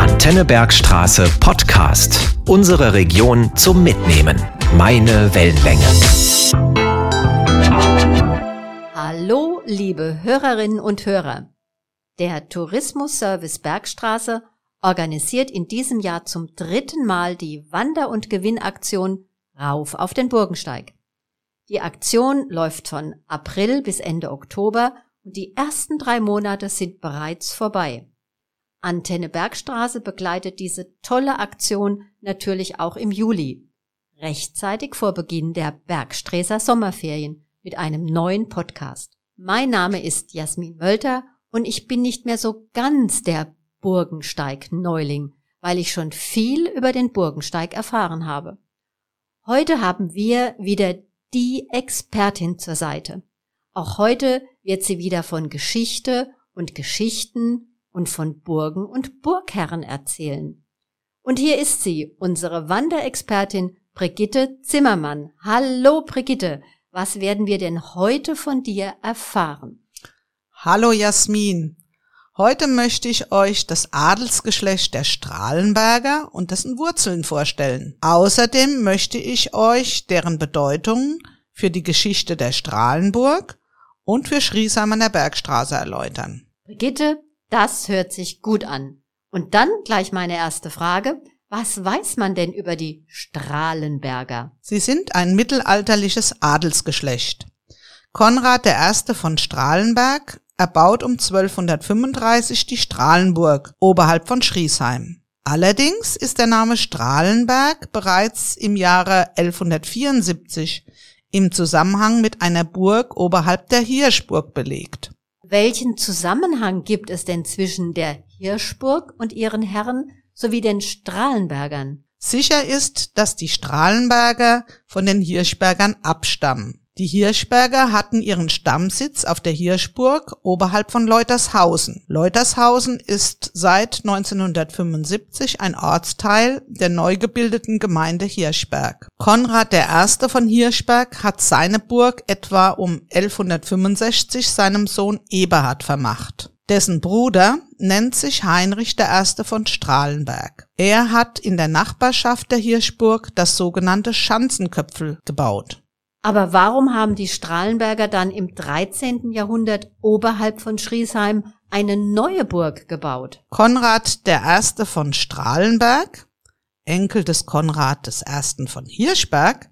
Antenne Bergstraße Podcast. Unsere Region zum Mitnehmen. Meine Wellenlänge. Hallo, liebe Hörerinnen und Hörer. Der Tourismusservice Bergstraße organisiert in diesem Jahr zum dritten Mal die Wander- und Gewinnaktion Rauf auf den Burgensteig. Die Aktion läuft von April bis Ende Oktober und die ersten drei Monate sind bereits vorbei. Antenne Bergstraße begleitet diese tolle Aktion natürlich auch im Juli, rechtzeitig vor Beginn der Bergsträßer Sommerferien mit einem neuen Podcast. Mein Name ist Jasmin Mölter und ich bin nicht mehr so ganz der Burgensteig-Neuling, weil ich schon viel über den Burgensteig erfahren habe. Heute haben wir wieder die Expertin zur Seite. Auch heute wird sie wieder von Geschichte und Geschichten und von Burgen und Burgherren erzählen. Und hier ist sie, unsere Wanderexpertin Brigitte Zimmermann. Hallo Brigitte, was werden wir denn heute von dir erfahren? Hallo Jasmin. Heute möchte ich euch das Adelsgeschlecht der Strahlenberger und dessen Wurzeln vorstellen. Außerdem möchte ich euch deren Bedeutung für die Geschichte der Strahlenburg und für Schriesheim an der Bergstraße erläutern. Brigitte, das hört sich gut an. Und dann gleich meine erste Frage. Was weiß man denn über die Strahlenberger? Sie sind ein mittelalterliches Adelsgeschlecht. Konrad I. von Strahlenberg erbaut um 1235 die Strahlenburg oberhalb von Schriesheim. Allerdings ist der Name Strahlenberg bereits im Jahre 1174 im Zusammenhang mit einer Burg oberhalb der Hirschburg belegt. Welchen Zusammenhang gibt es denn zwischen der Hirschburg und ihren Herren sowie den Strahlenbergern? Sicher ist, dass die Strahlenberger von den Hirschbergern abstammen. Die Hirschberger hatten ihren Stammsitz auf der Hirschburg oberhalb von Leutershausen. Leutershausen ist seit 1975 ein Ortsteil der neu gebildeten Gemeinde Hirschberg. Konrad I. von Hirschberg hat seine Burg etwa um 1165 seinem Sohn Eberhard vermacht. Dessen Bruder nennt sich Heinrich I. von Strahlenberg. Er hat in der Nachbarschaft der Hirschburg das sogenannte Schanzenköpfel gebaut. Aber warum haben die Strahlenberger dann im 13. Jahrhundert oberhalb von Schriesheim eine neue Burg gebaut? Konrad I. von Strahlenberg, Enkel des Konrad I. von Hirschberg,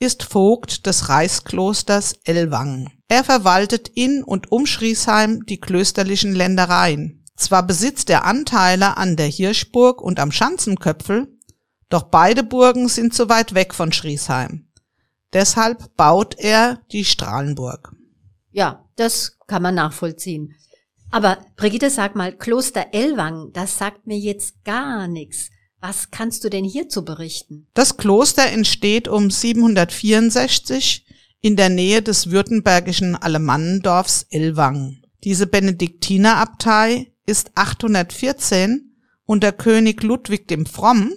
ist Vogt des Reichsklosters Ellwangen. Er verwaltet in und um Schriesheim die klösterlichen Ländereien. Zwar besitzt er Anteile an der Hirschburg und am Schanzenköpfel, doch beide Burgen sind zu weit weg von Schriesheim. Deshalb baut er die Strahlenburg. Ja, das kann man nachvollziehen. Aber Brigitte, sag mal, Kloster Ellwang, das sagt mir jetzt gar nichts. Was kannst du denn hierzu berichten? Das Kloster entsteht um 764 in der Nähe des württembergischen Alemannendorfs Ellwang. Diese Benediktinerabtei ist 814 unter König Ludwig dem Fromm,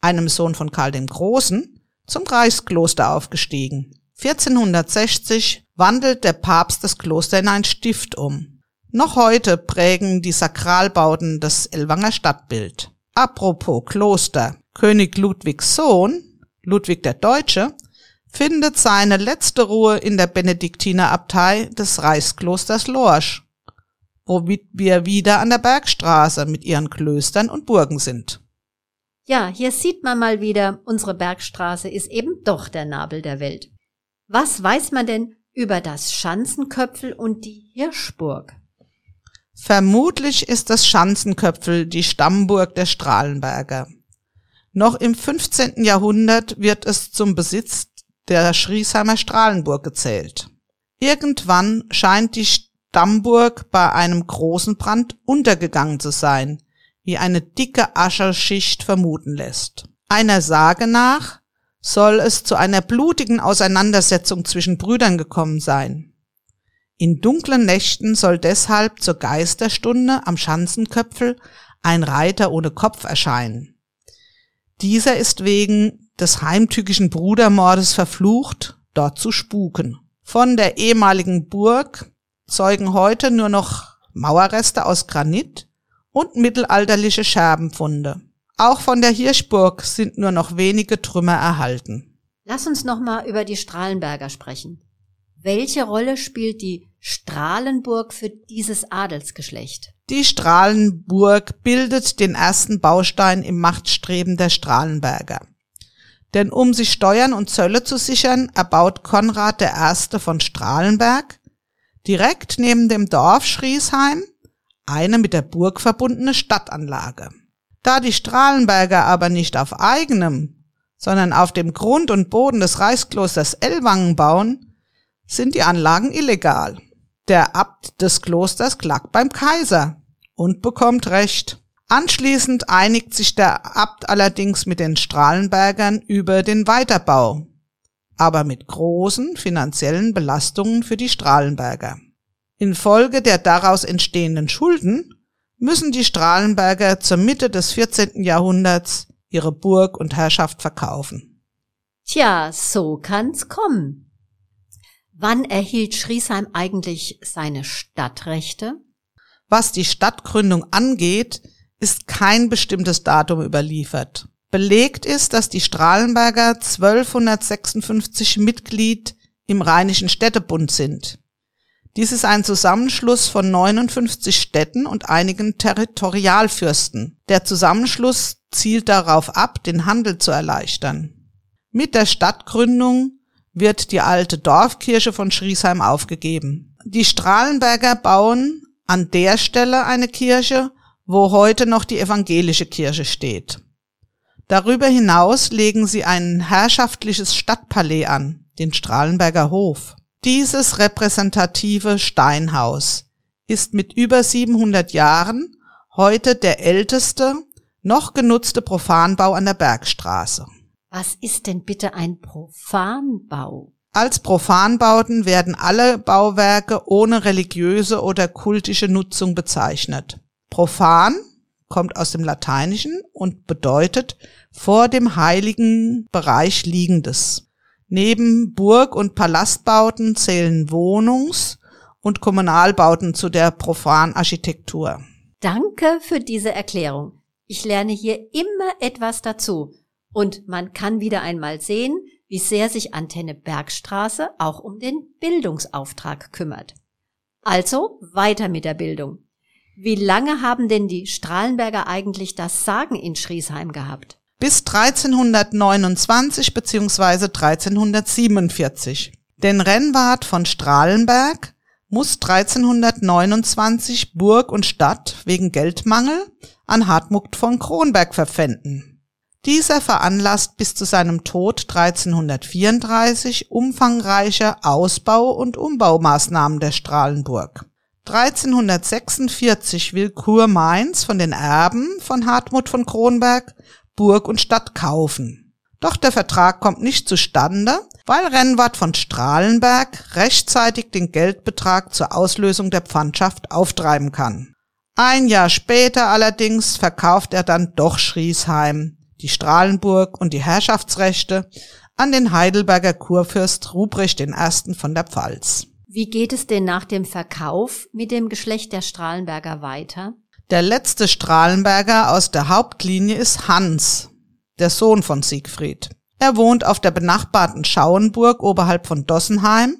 einem Sohn von Karl dem Großen, zum Reichskloster aufgestiegen. 1460 wandelt der Papst das Kloster in ein Stift um. Noch heute prägen die Sakralbauten das Elwanger Stadtbild. Apropos Kloster. König Ludwigs Sohn, Ludwig der Deutsche, findet seine letzte Ruhe in der Benediktinerabtei des Reichsklosters Lorsch, womit wir wieder an der Bergstraße mit ihren Klöstern und Burgen sind. Ja, hier sieht man mal wieder, unsere Bergstraße ist eben doch der Nabel der Welt. Was weiß man denn über das Schanzenköpfel und die Hirschburg? Vermutlich ist das Schanzenköpfel die Stammburg der Strahlenberger. Noch im 15. Jahrhundert wird es zum Besitz der Schriesheimer Strahlenburg gezählt. Irgendwann scheint die Stammburg bei einem großen Brand untergegangen zu sein, wie eine dicke Ascherschicht vermuten lässt. Einer Sage nach soll es zu einer blutigen Auseinandersetzung zwischen Brüdern gekommen sein. In dunklen Nächten soll deshalb zur Geisterstunde am Schanzenköpfel ein Reiter ohne Kopf erscheinen. Dieser ist wegen des heimtückischen Brudermordes verflucht, dort zu spuken. Von der ehemaligen Burg zeugen heute nur noch Mauerreste aus Granit und mittelalterliche Scherbenfunde. Auch von der Hirschburg sind nur noch wenige Trümmer erhalten. Lass uns nochmal über die Strahlenberger sprechen. Welche Rolle spielt die Strahlenburg für dieses Adelsgeschlecht? Die Strahlenburg bildet den ersten Baustein im Machtstreben der Strahlenberger. Denn um sich Steuern und Zölle zu sichern, erbaut Konrad I. von Strahlenberg direkt neben dem Dorf Schriesheim eine mit der Burg verbundene Stadtanlage. Da die Strahlenberger aber nicht auf eigenem, sondern auf dem Grund und Boden des Reichsklosters Ellwangen bauen, sind die Anlagen illegal. Der Abt des Klosters klagt beim Kaiser und bekommt Recht. Anschließend einigt sich der Abt allerdings mit den Strahlenbergern über den Weiterbau, aber mit großen finanziellen Belastungen für die Strahlenberger. Infolge der daraus entstehenden Schulden müssen die Strahlenberger zur Mitte des 14. Jahrhunderts ihre Burg und Herrschaft verkaufen. Tja, so kann's kommen. Wann erhielt Schriesheim eigentlich seine Stadtrechte? Was die Stadtgründung angeht, ist kein bestimmtes Datum überliefert. Belegt ist, dass die Strahlenberger 1256 Mitglied im Rheinischen Städtebund sind. Dies ist ein Zusammenschluss von 59 Städten und einigen Territorialfürsten. Der Zusammenschluss zielt darauf ab, den Handel zu erleichtern. Mit der Stadtgründung wird die alte Dorfkirche von Schriesheim aufgegeben. Die Strahlenberger bauen an der Stelle eine Kirche, wo heute noch die evangelische Kirche steht. Darüber hinaus legen sie ein herrschaftliches Stadtpalais an, den Strahlenberger Hof. Dieses repräsentative Steinhaus ist mit über 700 Jahren heute der älteste noch genutzte Profanbau an der Bergstraße. Was ist denn bitte ein Profanbau? Als Profanbauten werden alle Bauwerke ohne religiöse oder kultische Nutzung bezeichnet. Profan kommt aus dem Lateinischen und bedeutet vor dem heiligen Bereich liegendes. Neben Burg- und Palastbauten zählen Wohnungs- und Kommunalbauten zu der Profanarchitektur. Danke für diese Erklärung. Ich lerne hier immer etwas dazu. Und man kann wieder einmal sehen, wie sehr sich Antenne Bergstraße auch um den Bildungsauftrag kümmert. Also weiter mit der Bildung. Wie lange haben denn die Strahlenberger eigentlich das Sagen in Schriesheim gehabt? Bis 1329 bzw. 1347. Denn Rennwart von Strahlenberg muss 1329 Burg und Stadt wegen Geldmangel an Hartmut von Kronberg verpfänden. Dieser veranlasst bis zu seinem Tod 1334 umfangreiche Ausbau- und Umbaumaßnahmen der Strahlenburg. 1346 will Kurmainz von den Erben von Hartmut von Kronberg Burg und Stadt kaufen. Doch der Vertrag kommt nicht zustande, weil Rennwart von Strahlenberg rechtzeitig den Geldbetrag zur Auslösung der Pfandschaft auftreiben kann. Ein Jahr später allerdings verkauft er dann doch Schriesheim, die Strahlenburg und die Herrschaftsrechte an den Heidelberger Kurfürst Ruprecht I. von der Pfalz. Wie geht es denn nach dem Verkauf mit dem Geschlecht der Strahlenberger weiter? Der letzte Strahlenberger aus der Hauptlinie ist Hans, der Sohn von Siegfried. Er wohnt auf der benachbarten Schauenburg oberhalb von Dossenheim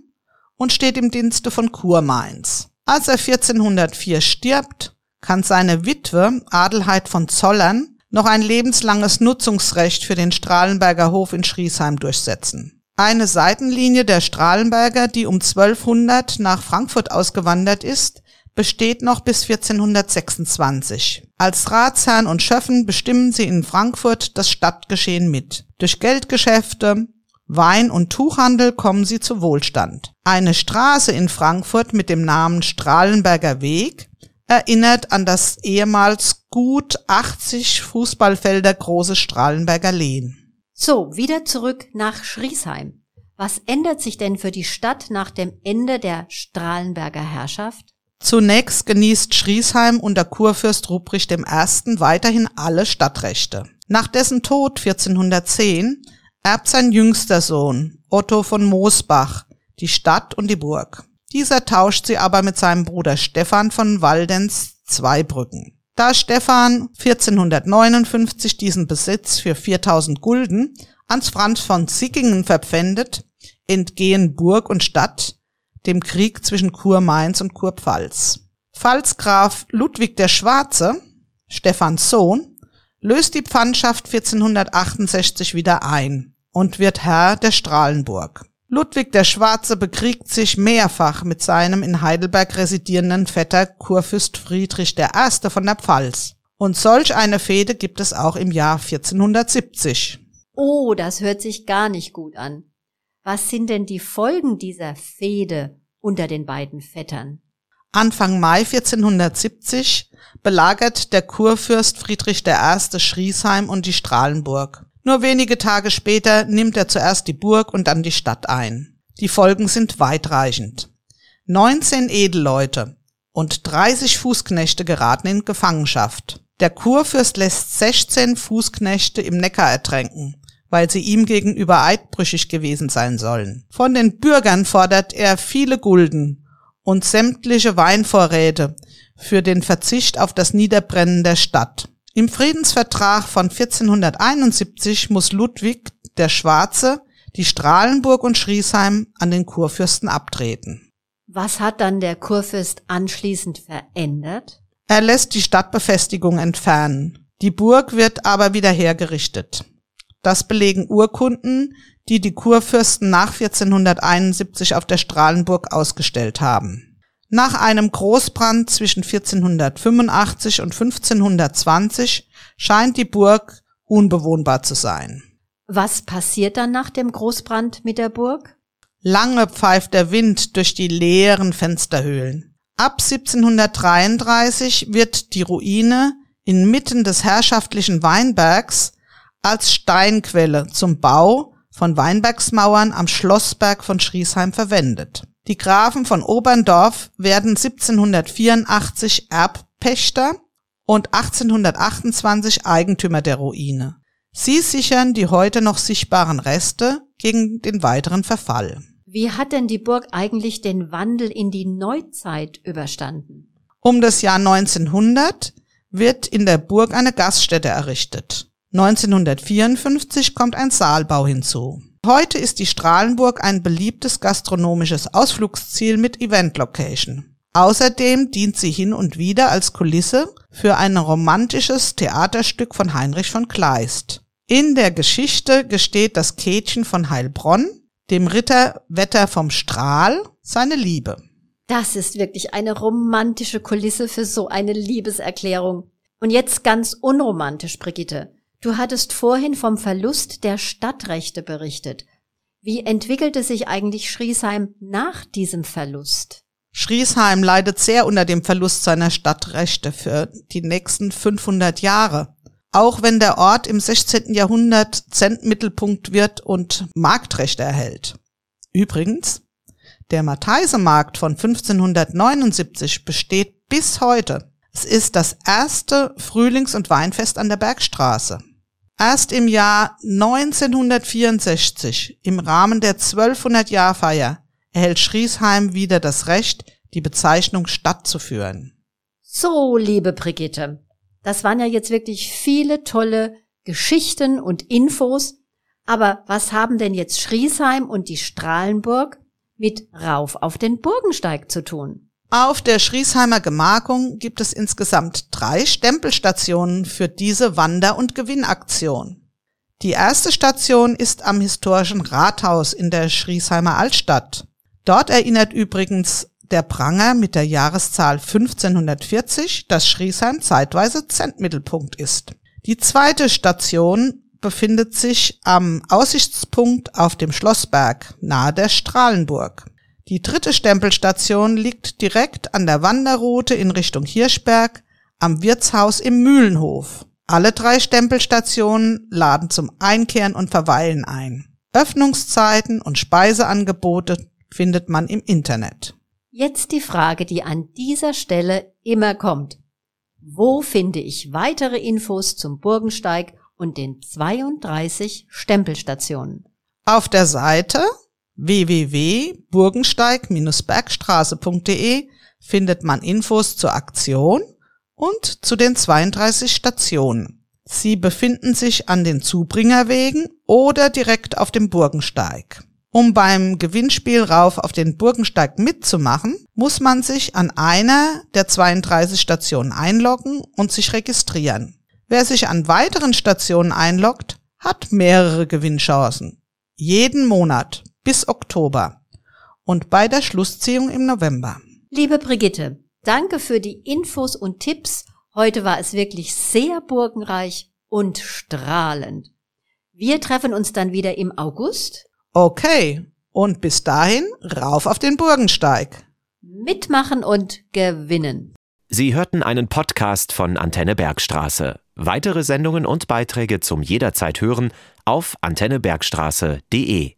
und steht im Dienste von Kurmainz. Als er 1404 stirbt, kann seine Witwe Adelheid von Zollern noch ein lebenslanges Nutzungsrecht für den Strahlenberger Hof in Schriesheim durchsetzen. Eine Seitenlinie der Strahlenberger, die um 1200 nach Frankfurt ausgewandert ist, besteht noch bis 1426. Als Ratsherren und Schöffen bestimmen sie in Frankfurt das Stadtgeschehen mit. Durch Geldgeschäfte, Wein- und Tuchhandel kommen sie zu Wohlstand. Eine Straße in Frankfurt mit dem Namen Strahlenberger Weg erinnert an das ehemals gut 80 Fußballfelder große Strahlenberger Lehen. So, wieder zurück nach Schriesheim. Was ändert sich denn für die Stadt nach dem Ende der Strahlenberger Herrschaft? Zunächst genießt Schriesheim unter Kurfürst Ruprecht I. weiterhin alle Stadtrechte. Nach dessen Tod 1410 erbt sein jüngster Sohn Otto von Moosbach die Stadt und die Burg. Dieser tauscht sie aber mit seinem Bruder Stefan von Waldenz Zweibrücken. Da Stefan 1459 diesen Besitz für 4000 Gulden ans Franz von Sickingen verpfändet, entgehen Burg und Stadt dem Krieg zwischen Kurmainz und Kurpfalz. Pfalzgraf Ludwig der Schwarze, Stephans Sohn, löst die Pfandschaft 1468 wieder ein und wird Herr der Strahlenburg. Ludwig der Schwarze bekriegt sich mehrfach mit seinem in Heidelberg residierenden Vetter Kurfürst Friedrich I. von der Pfalz. Und solch eine Fehde gibt es auch im Jahr 1470. Oh, das hört sich gar nicht gut an. Was sind denn die Folgen dieser Fehde unter den beiden Vettern? Anfang Mai 1470 belagert der Kurfürst Friedrich I. Schriesheim und die Strahlenburg. Nur wenige Tage später nimmt er zuerst die Burg und dann die Stadt ein. Die Folgen sind weitreichend. 19 Edelleute und 30 Fußknechte geraten in Gefangenschaft. Der Kurfürst lässt 16 Fußknechte im Neckar ertränken weil sie ihm gegenüber eidbrüchig gewesen sein sollen. Von den Bürgern fordert er viele Gulden und sämtliche Weinvorräte für den Verzicht auf das Niederbrennen der Stadt. Im Friedensvertrag von 1471 muss Ludwig der Schwarze die Strahlenburg und Schriesheim an den Kurfürsten abtreten. Was hat dann der Kurfürst anschließend verändert? Er lässt die Stadtbefestigung entfernen. Die Burg wird aber wieder hergerichtet. Das belegen Urkunden, die die Kurfürsten nach 1471 auf der Strahlenburg ausgestellt haben. Nach einem Großbrand zwischen 1485 und 1520 scheint die Burg unbewohnbar zu sein. Was passiert dann nach dem Großbrand mit der Burg? Lange pfeift der Wind durch die leeren Fensterhöhlen. Ab 1733 wird die Ruine inmitten des herrschaftlichen Weinbergs als Steinquelle zum Bau von Weinbergsmauern am Schlossberg von Schriesheim verwendet. Die Grafen von Oberndorf werden 1784 Erbpächter und 1828 Eigentümer der Ruine. Sie sichern die heute noch sichtbaren Reste gegen den weiteren Verfall. Wie hat denn die Burg eigentlich den Wandel in die Neuzeit überstanden? Um das Jahr 1900 wird in der Burg eine Gaststätte errichtet. 1954 kommt ein Saalbau hinzu. Heute ist die Strahlenburg ein beliebtes gastronomisches Ausflugsziel mit Event-Location. Außerdem dient sie hin und wieder als Kulisse für ein romantisches Theaterstück von Heinrich von Kleist. In der Geschichte gesteht das Käthchen von Heilbronn dem Ritter Wetter vom Strahl seine Liebe. Das ist wirklich eine romantische Kulisse für so eine Liebeserklärung. Und jetzt ganz unromantisch, Brigitte. Du hattest vorhin vom Verlust der Stadtrechte berichtet. Wie entwickelte sich eigentlich Schriesheim nach diesem Verlust? Schriesheim leidet sehr unter dem Verlust seiner Stadtrechte für die nächsten 500 Jahre. Auch wenn der Ort im 16. Jahrhundert Zentmittelpunkt wird und Marktrechte erhält. Übrigens, der Matheisemarkt von 1579 besteht bis heute. Es ist das erste Frühlings- und Weinfest an der Bergstraße. Erst im Jahr 1964, im Rahmen der 1200-Jahr-Feier, erhält Schriesheim wieder das Recht, die Bezeichnung Stadt zu führen. So, liebe Brigitte, das waren ja jetzt wirklich viele tolle Geschichten und Infos. Aber was haben denn jetzt Schriesheim und die Strahlenburg mit Rauf auf den Burgensteig zu tun? Auf der Schriesheimer Gemarkung gibt es insgesamt drei Stempelstationen für diese Wander- und Gewinnaktion. Die erste Station ist am historischen Rathaus in der Schriesheimer Altstadt. Dort erinnert übrigens der Pranger mit der Jahreszahl 1540, dass Schriesheim zeitweise Zentmittelpunkt ist. Die zweite Station befindet sich am Aussichtspunkt auf dem Schlossberg nahe der Strahlenburg. Die dritte Stempelstation liegt direkt an der Wanderroute in Richtung Hirschberg am Wirtshaus im Mühlenhof. Alle drei Stempelstationen laden zum Einkehren und Verweilen ein. Öffnungszeiten und Speiseangebote findet man im Internet. Jetzt die Frage, die an dieser Stelle immer kommt. Wo finde ich weitere Infos zum Burgensteig und den 32 Stempelstationen? Auf der Seite www.burgensteig-bergstraße.de findet man Infos zur Aktion und zu den 32 Stationen. Sie befinden sich an den Zubringerwegen oder direkt auf dem Burgensteig. Um beim Gewinnspiel rauf auf den Burgensteig mitzumachen, muss man sich an einer der 32 Stationen einloggen und sich registrieren. Wer sich an weiteren Stationen einloggt, hat mehrere Gewinnchancen. Jeden Monat bis Oktober und bei der Schlussziehung im November. Liebe Brigitte, danke für die Infos und Tipps. Heute war es wirklich sehr burgenreich und strahlend. Wir treffen uns dann wieder im August Okay, und bis dahin rauf auf den Burgensteig. Mitmachen und gewinnen. Sie hörten einen Podcast von Antenne Bergstraße. Weitere Sendungen und Beiträge zum jederzeit hören auf antennebergstraße.de.